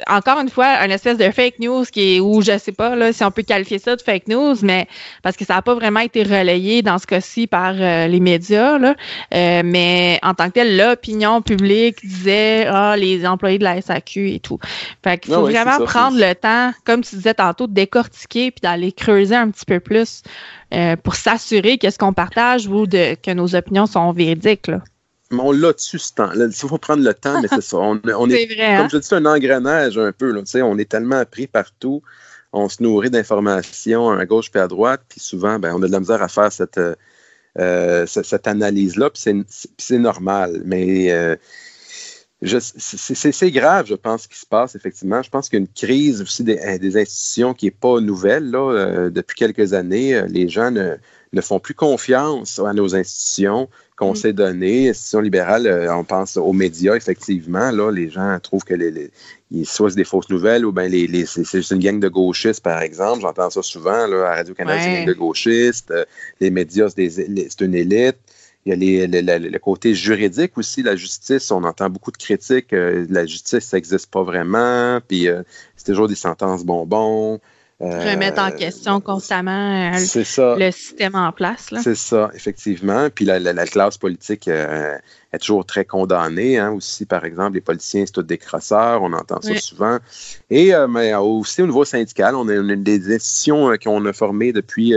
encore une fois, un espèce de fake news qui est, ou je sais pas là, si on peut qualifier ça de fake news, mais parce que ça n'a pas vraiment été relayé dans ce cas-ci par euh, les médias. Là, euh, mais en tant que tel, l'opinion publique disait ah, les employés de la SAQ et tout. Fait qu'il faut vraiment prendre le temps, comme tu disais tantôt, de décortiquer puis d'aller creuser un petit peu plus euh, pour s'assurer que ce qu'on partage ou de, que nos opinions sont véridiques. Là on l'a dessus ce temps. Il faut prendre le temps, mais c'est ça. On, est, vrai, comme hein? je dis, un engrenage un peu. Là, on est tellement pris partout. On se nourrit d'informations à gauche et à droite, puis souvent, ben, on a de la misère à faire cette, euh, cette, analyse-là, puis c'est normal. Mais euh, c'est grave, je pense, ce qui se passe, effectivement. Je pense qu'il y a une crise aussi des, institutions qui n'est pas nouvelle. Là, euh, depuis quelques années, les gens ne, ne font plus confiance à nos institutions qu'on mm. s'est données. Institutions libérales, euh, on pense aux médias, effectivement. Là, les gens trouvent que les, les soit c'est des fausses nouvelles ou bien les, les c'est une gang de gauchistes, par exemple. J'entends ça souvent là, à Radio-Canada, c'est une gang de gauchistes. Euh, les médias, c'est une élite. Il y a le, côté juridique aussi, la justice. On entend beaucoup de critiques. Euh, la justice, ça n'existe pas vraiment. Puis c'est toujours des sentences bonbons. Remettre en question constamment euh, le système en place. C'est ça, effectivement. Puis la, classe politique euh, est toujours très condamnée. Hein, aussi, par exemple, les politiciens, c'est tous des crosseurs, on entend ça souvent. Et euh, mais aussi au niveau syndical, on a, des institutions qu'on a formées depuis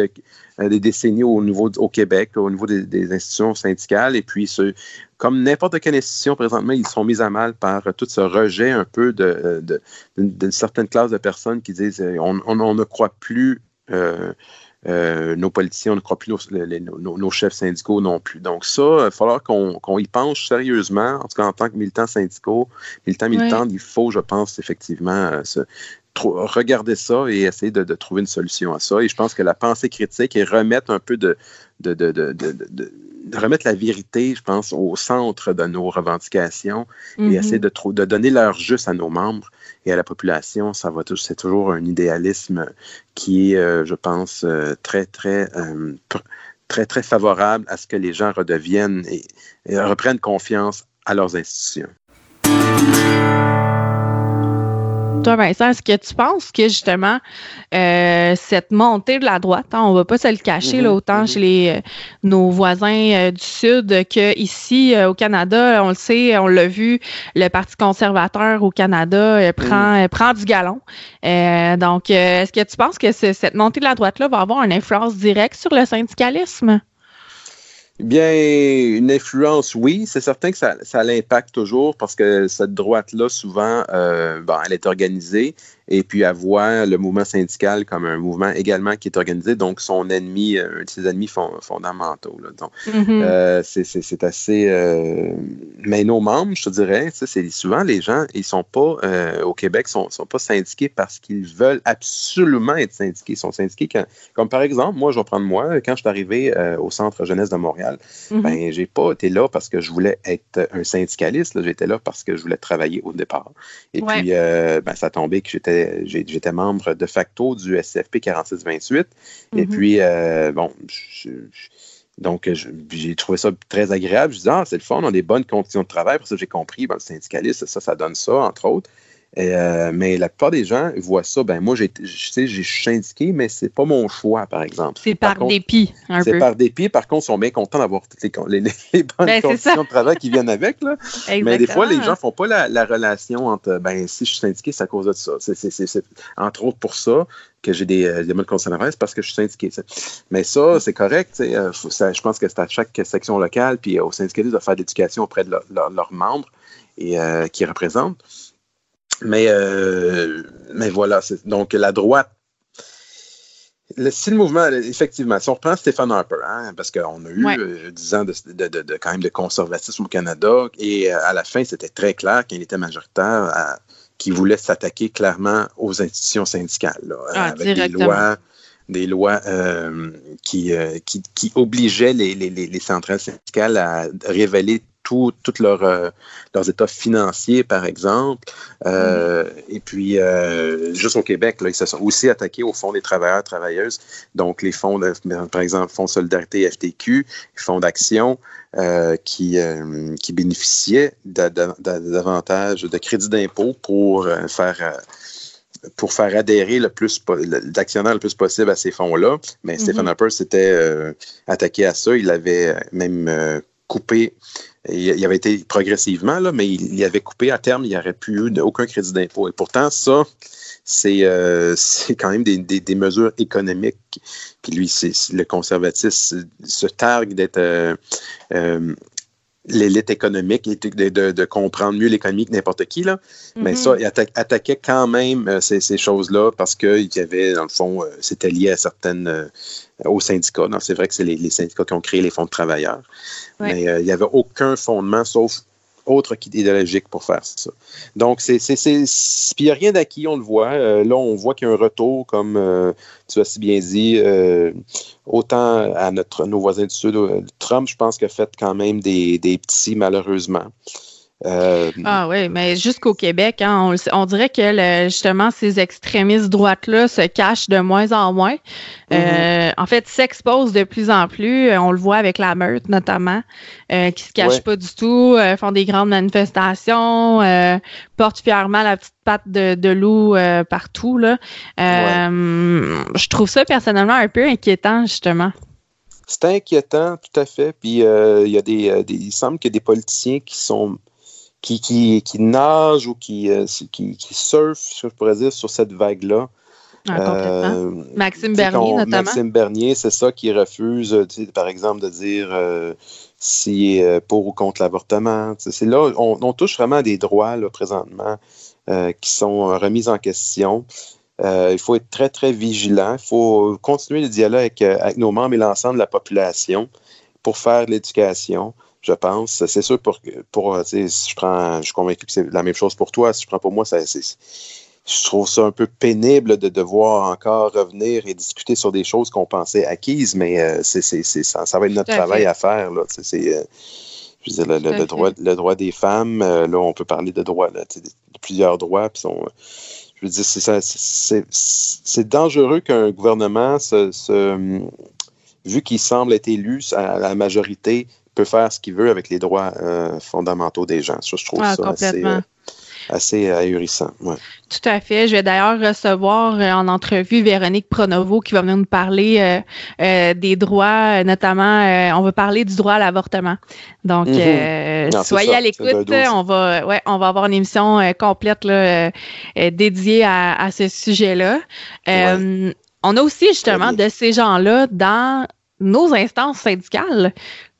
des décennies au niveau au Québec, au niveau des, institutions syndicales. Et puis, ce, comme n'importe quelle institution présentement, ils sont mis à mal par tout ce rejet un peu d'une de, certaine classe de personnes qui disent euh, on, ne croit plus euh, euh, nos politiciens, on ne croit plus nos, chefs syndicaux non plus. Donc ça, il va falloir qu'on y penche sérieusement, en tout cas en tant que militants syndicaux, militants, militantes, il faut, je pense, effectivement, regarder ça et essayer de, trouver une solution à ça. Et je pense que la pensée critique et remettre un peu de, de, de remettre la vérité, je pense, au centre de nos revendications et mm-hmm. essayer de, de donner l'heure juste à nos membres et à la population. Ça va c'est toujours un idéalisme qui est, euh, je pense, euh, très, très, euh, très, très favorable à ce que les gens redeviennent et reprennent confiance à leurs institutions. Toi, Vincent, est-ce que tu penses que justement euh, cette montée de la droite, hein, on ne va pas se le cacher, là, mm-hmm, autant mm-hmm. chez les, euh, nos voisins euh, du Sud qu'ici au Canada, on le sait, on l'a vu, le Parti conservateur au Canada prend, mm. prend du galon. donc, est-ce que tu penses que cette montée de la droite-là va avoir une influence directe sur le syndicalisme? Bien, une influence, oui. C'est certain que ça, ça l'impacte toujours parce que cette droite-là, souvent, euh, bon, elle est organisée et puis à voir le mouvement syndical comme un mouvement également qui est organisé, donc son ennemi, euh, un de ses ennemis fondamentaux. Donc, mm-hmm. euh, c'est assez... Euh, mais nos membres, je te dirais, c'est souvent les gens, ils sont pas, au Québec, sont, sont pas syndiqués parce qu'ils veulent absolument être syndiqués. Ils sont syndiqués comme par exemple, moi, je vais prendre moi, quand je suis arrivé au Centre jeunesse de Montréal, mm-hmm. ben, j'ai pas été là parce que je voulais être un syndicaliste, j'étais là parce que je voulais travailler au départ. Et puis, ben, ça tombait que j'étais j'étais membre de facto du SFP 4628. Et mhm. puis, euh, bon, donc, j'ai trouvé ça très agréable. Je disais, ah, c'est le fun, on a des bonnes conditions de travail. Pour ça, j'ai compris, ben, le syndicaliste, ça, ça donne ça, entre autres. Euh, mais la plupart des gens voient ça. Ben moi, je sais, j'ai syndiqué, mais c'est pas mon choix, par exemple. C'est par, dépit, un C'est par dépit. Par contre, ils sont bien contents d'avoir toutes les, les, bonnes ben, conditions de travail qui viennent avec. Là. mais des fois, les gens font pas la, relation entre, ben si je suis syndiqué, c'est à cause de ça. C'est, entre autres pour ça que j'ai des, euh, des modes c'est parce que je suis syndiqué. Mais ça, c'est correct. Euh, je pense que c'est à chaque section locale, puis au syndicat de faire de l'éducation auprès de leurs membres et qui représentent. Mais, euh, mais voilà, donc la droite. Le, si le mouvement, effectivement, si on reprend Stephen Harper, hein, parce qu'on a eu euh, dix ans de, de, quand même de conservatisme au Canada, et euh, à la fin, c'était très clair qu'il était majoritaire, qu'il voulait s'attaquer clairement aux institutions syndicales, ah, avec des lois, des lois qui, qui, qui, obligeaient les, les, les, centrales syndicales à révéler tous leur, euh, leurs états financiers, par exemple. Euh, et puis, euh, juste au Québec, là, ils se sont aussi attaqués au Fonds des travailleurs travailleuses. Donc, les fonds, par exemple, Fonds Solidarité FTQ, Fonds d'action, qui, qui bénéficiaient davantage de crédits d'impôt pour faire pour faire adhérer le plus d'actionnaires le plus possible à ces fonds-là. Mais Stephen mm-hmm. Harper s'était attaqué à ça. Il avait même coupé il, avait été progressivement, là, mais il, avait coupé à terme, il n'y aurait plus eu aucun crédit d'impôt. Et pourtant, ça, c'est euh, quand même des, des, mesures économiques. Puis lui, c'est le conservatisme se targue d'être euh, euh, l'élite économique et de, de, comprendre mieux l'économie que n'importe qui. Là. Mais ça, mm-hmm. il attaquait quand même ces, ces choses-là parce qu'il y avait, dans le fond, c'était lié à certaines aux syndicats. C'est vrai que c'est les, syndicats qui ont créé les fonds de travailleurs. Mais euh, il n'y avait aucun fondement sauf autre qu'idéologique pour faire ça. Donc, c'est, puis il n'y a rien d'acquis, on le voit. Euh, là, on voit qu'il y a un retour, comme euh, tu as si bien dit, autant à notre, nos voisins du Sud. Trump, je pense, qu'il a fait quand même des, des petits, malheureusement. Euh, ah oui, mais jusqu'au Québec, hein, on, dirait que justement ces extrémistes droites-là se cachent de moins en moins. Euh, mm-hmm. en fait, s'exposent de plus en plus. On le voit avec la meute notamment, euh, qui se cachent pas du tout, font des grandes manifestations, portent fièrement la petite patte de, loup partout. Là. Je trouve ça personnellement un peu inquiétant, justement. C'est inquiétant, tout à fait. Puis il y a des, il semble qu'il y a des politiciens qui sont qui, qui, qui nagent ou qui, euh, qui, qui surfent, je pourrais dire, sur cette vague-là. Ah, euh, Maxime Bernier, notamment. Maxime Bernier, c'est ça qui refuse, par exemple, de dire euh, s'il est pour ou contre l'avortement. C'est là, on, touche vraiment à des droits là, présentement qui sont remis en question. il faut être très, très vigilant. Il faut continuer le dialogue avec, avec nos membres et l'ensemble de la population pour faire de l'éducation je pense. C'est sûr, pour, pour si je prends, je suis convaincu que c'est la même chose pour toi. Si je prends pour moi, ça, je trouve ça un peu pénible de devoir encore revenir et discuter sur des choses qu'on pensait acquises, mais euh, c'est, ça, ça, va être notre travail à faire. Là. C'est, euh, je veux dire, le, droit, le droit des femmes, euh, là, on peut parler de droits, de, plusieurs droits. Puis sont, je veux dire, c'est, c'est, dangereux qu'un gouvernement, se, vu qu'il semble être élu à la majorité, peut faire ce qu'il veut avec les droits fondamentaux des gens. Ça, je trouve ah, ça assez assez ahurissant. Tout à fait. Je vais d'ailleurs recevoir euh, en entrevue Véronique Pronovo qui va venir nous parler euh, euh, des droits, notamment, on va parler du droit à l'avortement. Donc, mhm. soyez à l'écoute. On va, ouais, on va avoir une émission complète là, dédiée à, ce sujet-là. On a aussi justement de ces gens-là dans nos instances syndicales.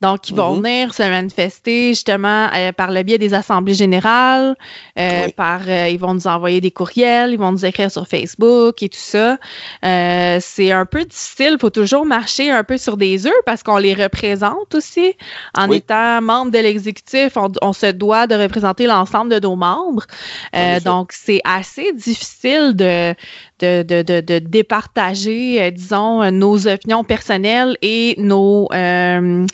Donc, ils vont mm-hmm. venir se manifester justement euh, par le biais des assemblées générales, euh, par euh, ils vont nous envoyer des courriels, ils vont nous écrire sur Facebook et tout ça. c'est un peu difficile, il faut toujours marcher un peu sur des œufs parce qu'on les représente aussi. En étant membre de l'exécutif, on, se doit de représenter l'ensemble de nos membres. donc, c'est assez difficile de, de, de, de, de départager, disons, nos opinions personnelles et nos, euh,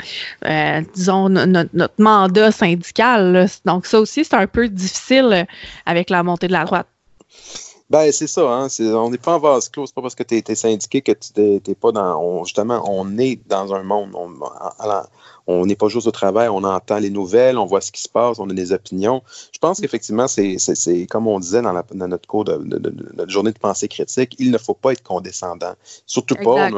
disons, notre mandat syndical. Donc, ça aussi, c'est un peu difficile avec la montée de la droite. Ben, c'est ça, hein? on n'est pas en vase clos. C'est pas parce que tu es, syndiqué que tu n'es pas dans. justement, on est dans un monde. On n'est pas juste au travail, on entend les nouvelles, on voit ce qui se passe, on a des opinions. Je pense mm. qu'effectivement, c'est comme on disait dans, notre cours de, notre journée de pensée critique, il ne faut pas être condescendant. Surtout pas,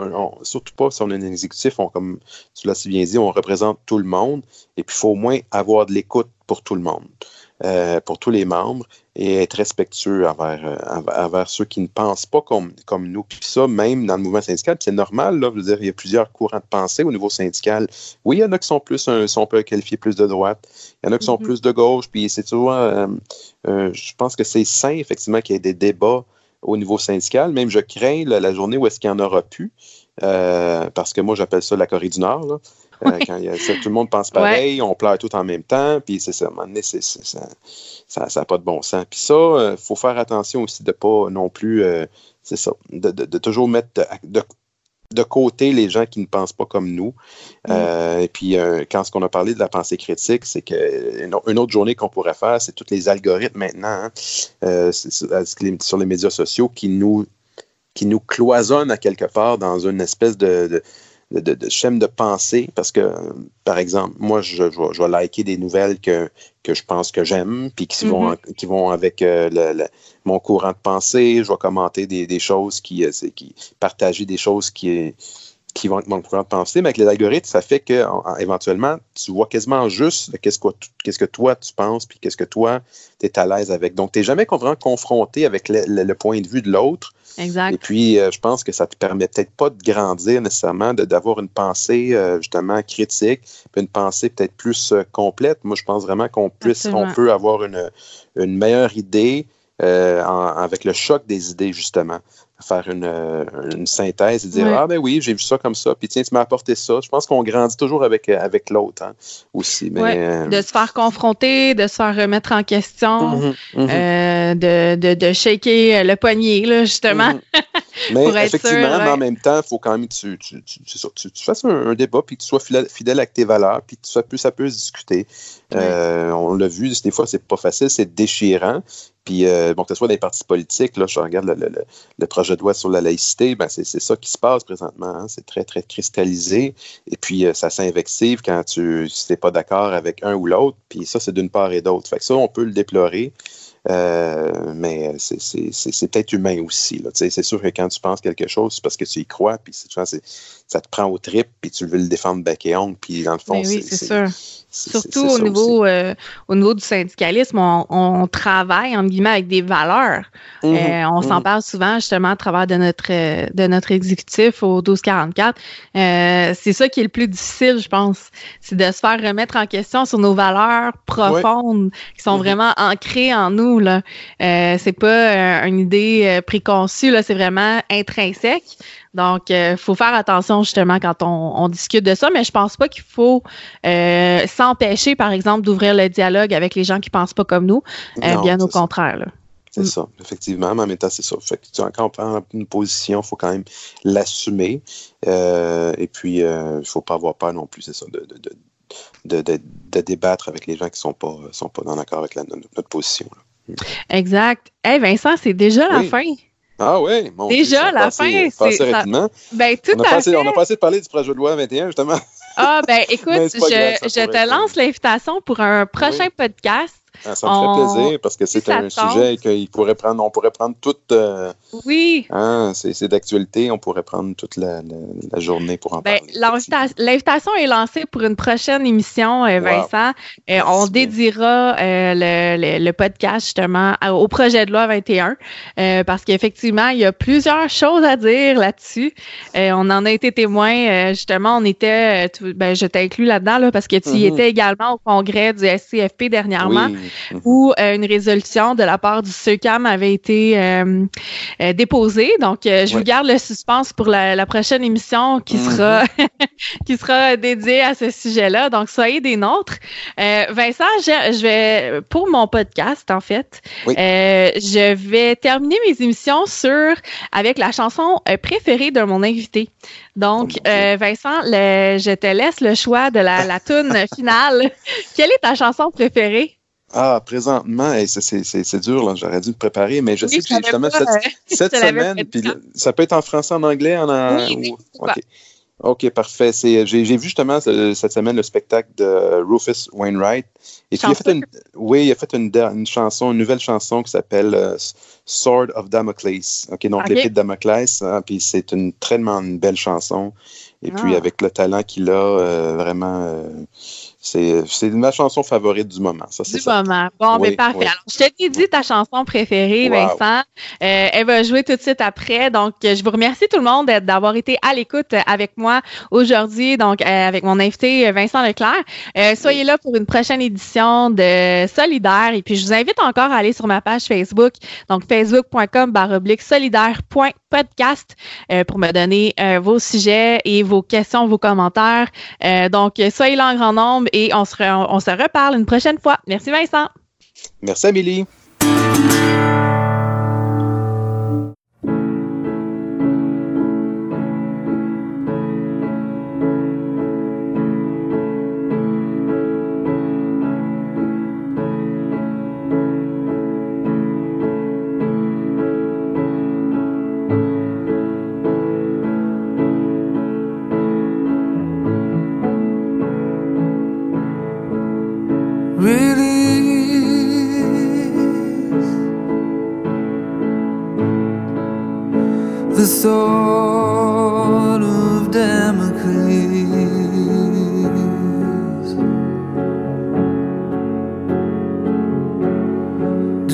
surtout pas si on est un exécutif, on, comme tu l'as si bien dit, on représente tout le monde. Et puis, il faut au moins avoir de l'écoute pour tout le monde. Euh, pour tous les membres et être respectueux envers, euh, envers ceux qui ne pensent pas comme, comme nous. Puis ça, même dans le mouvement syndical, c'est normal, là, je veux dire, il y a plusieurs courants de pensée au niveau syndical. Oui, il y en a qui sont plus, sont peut qualifier plus de droite, il y en a qui sont mm-hmm. plus de gauche, puis c'est toujours, euh, je pense que c'est sain, effectivement, qu'il y ait des débats au niveau syndical. Même je crains la journée où est-ce qu'il y en aura plus, parce que moi, j'appelle ça la Corée du Nord. Là. Euh, quand tout le monde pense pareil, on pleure tout en même temps, puis c'est ça, à un moment donné, ça n'a pas de bon sens. Puis ça, il euh, faut faire attention aussi de ne pas non plus, euh, c'est ça, de, toujours mettre de, côté les gens qui ne pensent pas comme nous. Mm. et puis, quand ce qu'on a parlé de la pensée critique, c'est qu'une une autre journée qu'on pourrait faire, c'est tous les algorithmes maintenant hein, sur les médias sociaux qui nous, qui nous cloisonnent à quelque part dans une espèce de de, de, schème de pensée parce que, par exemple, moi, je, je, vais liker des nouvelles que, que je pense que j'aime, puis qui, vont, mm-hmm. qui vont avec euh, le, mon courant de pensée. Je vais commenter des, des choses qui, euh, qui, partager des choses qui, qui vont être mon courant de pensée. Mais avec les algorithmes, ça fait que éventuellement, tu vois quasiment juste qu'est-ce que, qu'est-ce que toi tu penses, puis qu'est-ce que toi tu es à l'aise avec. Donc, tu n'es jamais vraiment confronté avec le point de vue de l'autre Exact. Et puis, euh, je pense que ça te permet peut-être pas de grandir nécessairement, d'avoir une pensée euh, justement critique, puis une pensée peut-être plus euh, complète. Moi, je pense vraiment qu'on puisse, on peut avoir une, une meilleure idée avec le choc des idées, justement faire une, euh, une synthèse et dire Ah, ben oui, j'ai vu ça comme ça, puis tiens, tu m'as apporté ça. Je pense qu'on grandit toujours avec, euh, avec l'autre hein, aussi. Mais, euh, De se faire confronter, de se faire remettre en question, mhm, mhm. de, de, de, shaker le poignet, là, justement. Mhm. Mais effectivement, mais en même temps, il faut quand même que tu, tu, tu, tu fasses un, débat, puis que tu sois fidèle, fidèle avec tes valeurs, puis que ça peut, ça peut se discuter. on l'a vu, des fois, c'est pas facile, c'est déchirant. Puis, euh, bon, que ce soit des partis politiques, là, je regarde le, projet de loi sur la laïcité, ben c'est ça qui se passe présentement. Hein. C'est très, très cristallisé. Et puis, euh, ça s'invective quand tu n'es pas d'accord avec un ou l'autre. Puis ça, c'est d'une part et d'autre. Fait que ça, on peut le déplorer. Euh, mais c'est peut-être humain aussi. C'est sûr que quand tu penses quelque chose, c'est parce que tu y crois, puis ça te prend au trip, puis tu veux le défendre bec et ongle, puis dans le fond, oui, c'est sûr. Surtout au niveau, euh, au niveau du syndicalisme, on, travaille, en guillemets, avec des valeurs. Mhm, euh, on s'en mhm. parle souvent, justement, à travers de notre, de notre exécutif au 1244. Euh, c'est ça qui est le plus difficile, je pense. C'est de se faire remettre en question sur nos valeurs profondes, qui sont mhm. vraiment ancrées en nous. Là. c'est pas une idée préconçue, là, c'est vraiment intrinsèque. Donc, il euh, faut faire attention justement quand on, discute de ça, mais je pense pas qu'il faut euh, s'empêcher, par exemple, d'ouvrir le dialogue avec les gens qui pensent pas comme nous. Euh, bien au contraire. C'est ça, effectivement. Mais en même temps, c'est ça. Fait que, tu, quand on prend une position, il faut quand même l'assumer. et puis, il ne faut pas avoir peur non plus, c'est ça, de, de, de, débattre avec les gens qui ne sont pas, sont pas dans l'accord avec notre position. Exact. Hey Vincent, c'est déjà la fin. Ah oui, mon Déjà, la fin, c'est. Ben, tout on, a passé, on a passé de parler du projet de loi 21, justement. Ah, ben, écoute, je, je te lance l'invitation pour un prochain podcast ah, ça me fait plaisir parce que c'est un sujet qu'on pourrait prendre, on pourrait prendre toute. Euh, oui. Hein, c'est d'actualité, on pourrait prendre toute la, journée pour en ben, parler. L'invitation est lancée pour une prochaine émission, euh, Vincent. Euh, on dédiera le, le, podcast justement au projet de loi 21 parce qu'effectivement, il y a plusieurs choses à dire là-dessus. on en a été témoin. justement, on était, ben, je t'inclus là-dedans là, parce que tu y mm-hmm. étais également au congrès du SCFP dernièrement. Oui. Mhm. où euh, une résolution de la part du SECAM avait été euh, euh, déposée. Donc, je vous garde le suspense pour la, prochaine émission qui mhm. sera qui sera dédiée à ce sujet-là. Donc, soyez des nôtres. Vincent, je, vais pour mon podcast, en fait, je vais terminer mes émissions sur avec la chanson préférée de mon invité. Donc, oh Vincent, je te laisse le choix de la, la tune finale. Quelle est ta chanson préférée? Ah, présentement, c'est dur, j'aurais dû me préparer, mais je sais que justement cette, semaine, puis ça peut être en français, en anglais, en, oui, OK, parfait. J'ai vu justement cette semaine le spectacle de Rufus Wainwright. Et puis, il a fait une, oui, il a fait une, chanson, une nouvelle chanson qui s'appelle euh, Sword of Damocles. OK, donc l'épée de Damoclès. Hein, puis c'est une très belle chanson. Et puis, ah. avec le talent qu'il a, euh, vraiment. Euh, c'est ma chanson favorite du moment. Ça, du moment. Bon, mais parfait. Alors, je t'ai dit ta chanson préférée, Vincent. Euh, elle va jouer tout de suite après. Donc, je vous remercie tout le monde d'avoir été à l'écoute avec moi aujourd'hui, donc euh, avec mon invité Vincent Leclerc. Euh, soyez là pour une prochaine édition de Solidaire. Et puis, je vous invite encore à aller sur ma page Facebook, donc facebook.com baroblique solidaire.podcast pour me donner vos sujets et vos questions, vos commentaires. donc, soyez là en grand nombre et on se, reparle une prochaine fois. Merci Vincent. Merci Amélie.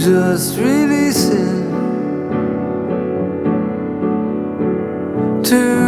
just releasing. To